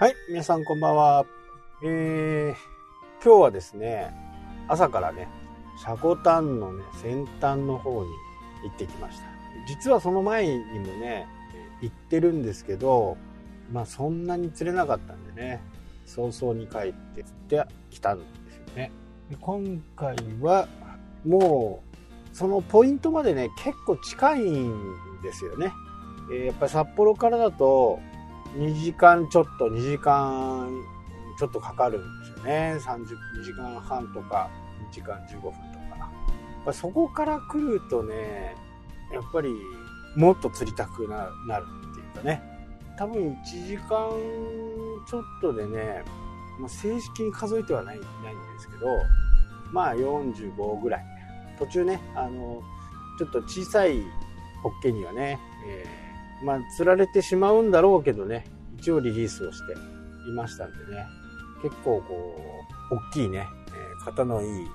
はい、皆さんこんばんは。えー、今日はですね、朝からね、シャコタンのね、先端の方に行ってきました。実はその前にもね、行ってるんですけど、まあそんなに釣れなかったんでね、早々に帰って釣ってきたんですよね。で今回はもうそのポイントまでね結構近いんですよね、えーやっぱり札幌からだと2時間ちょっと2時間ちょっとかかるんですよね。32時間半とか2時間15分とか。そこから来るとねやっぱりもっと釣りたくななるっていうかね。多分1時間ちょっとでね、まあ、正式に数えてはないないんですけどまあ45ぐらい。途中ねあのちょっと小さいホッケにはね、えーまあ釣られてしまうんだろうけどね。一応リリースをしていましたんでね。結構こう大きいね、えー型のいい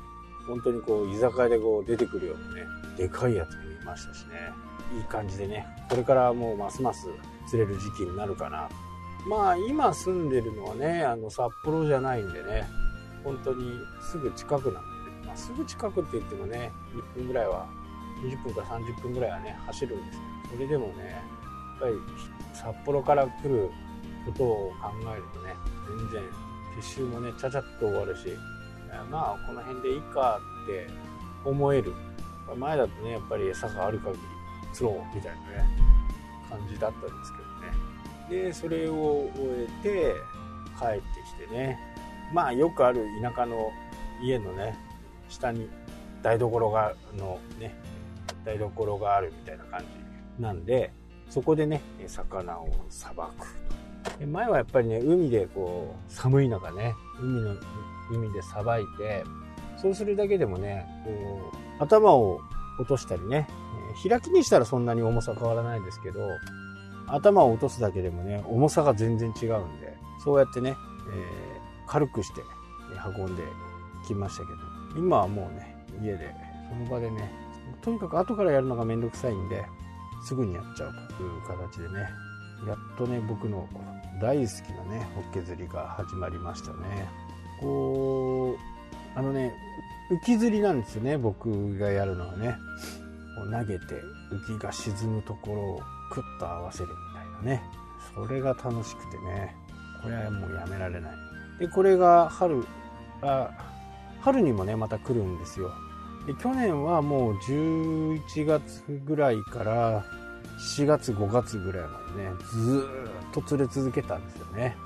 本当にこう居酒屋でこう出てくるようなねでかいやつもいましたしね。いい感じでね。これからもうますます釣れる時期になるかな。まあ今住んでるのはねあの札幌じゃないんでね。本当にすぐ近くなんで、まあ、すぐ近くって言ってもね1分ぐらいは20分から30分ぐらいはね走るんですよそれでもねぱり札幌から来ることを考えるとね全然撤収もねちゃちゃっと終わるしまあこの辺でいいかって思える。前だとねやっぱり餌がある限り釣ろうみたいなね感じだったんですけどね。でそれを終えて帰ってきてねまあよくある田舎の家のね下に台所がのね台所があるみたいな感じなんでそこでね魚をさばく前はやっぱりね海でこう寒い中ね海の海でさばいてそうするだけでもねこう頭を落としたりね、開きにしたらそんなに重さ変わらないですけど頭を落とすだけでもね重さが全然違うんでそうやってね、えー軽くして運んできましたけど。今はもうね家でその場でねとにかく後からやるのがめんどくさいんですぐにやっちゃうという形でね。やっとね僕の大好きなねホッケ釣りが始まりましたね。こうあのね浮き釣りなんですよね僕がやるのはね。こう投げて浮きが沈むところをクッと合わせるみたいなね。それが楽しくてね。これはもうやめられない。でこれが春あ春にもねまた来るんですよ。で去年はもう11月ぐらいから4月5月ぐらいまでねずっと釣れ続けたんですよね。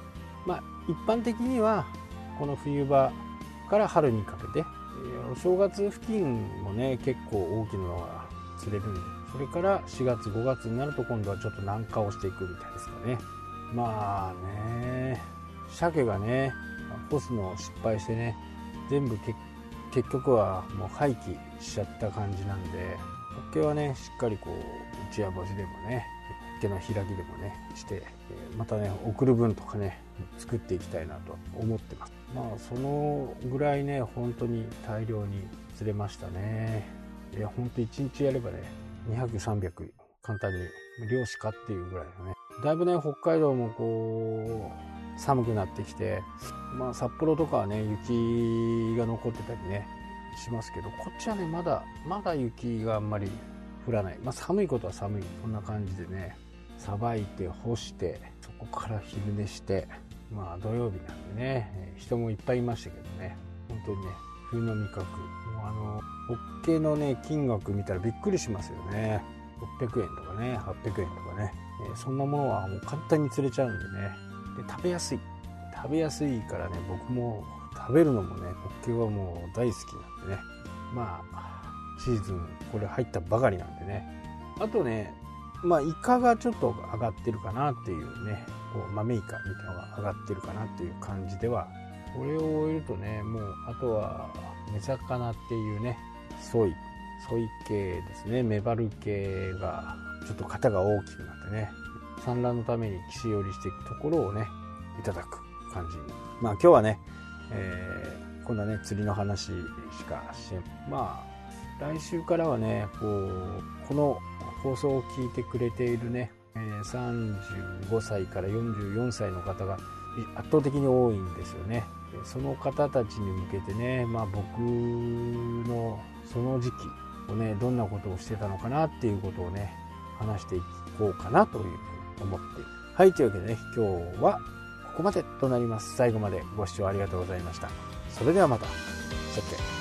まあ一般的にはこの冬場から春にかけて、お正月付近もね結構大きなのが釣れるんでそれから4月5月になると今度はちょっと南下をしていくみたいですかね。まあね鮭がね干すのを失敗してね全部結結局はもう廃棄しちゃった感じなんでホッケはねしっかりこう内や干しでもねホッケの開きでもねしてまたね送る分とかね作っていきたいなと思ってます。まあそのぐらいね本当に大量に釣れましたね。いや本当1日やればね200300簡単に漁師かっていうぐらいのね。だいぶね北海道もこう寒くなってきてまあ札幌とかはね雪が残ってたりねしますけどこっちはねまだまだ雪があんまり降らない。まあ寒いことは寒い。こんな感じでねさばいて干してそこから昼寝してまあ土曜日なんでね人もいっぱいいましたけどね。本当にね冬の味覚。もうあのホッケのね金額見たらびっくりしますよね。600円とかね800円とかね、えそんなものはもう簡単に釣れちゃうんでね。食べやすい。食べやすいからね僕も食べるのもねホッケはもう大好きなんでね。まあシーズンこれ入ったばかりなんでね。あとねまあイカがちょっと上がってるかなっていうねこう豆イカみたいなのが上がってるかなっていう感じではこれを終えるとねもうあとは目魚っていうねソイソイ系ですね。メバル系がちょっと型が大きくなってね。産卵のために岸寄りしていくところをねいただく感じまあ今日はね、えーこんなね釣りの話しかしてまあ来週からはねこうこの放送を聞いてくれているね、えー35歳から44歳の方が圧倒的に多いんですよね。その方たちに向けてね、まあ、僕のその時期をねどんなことをしてたのかなっていうことをね話していこうかなという思って。いるはいというわけでね今日はここまでとなります。最後までご視聴ありがとうございました。それではまた。さて。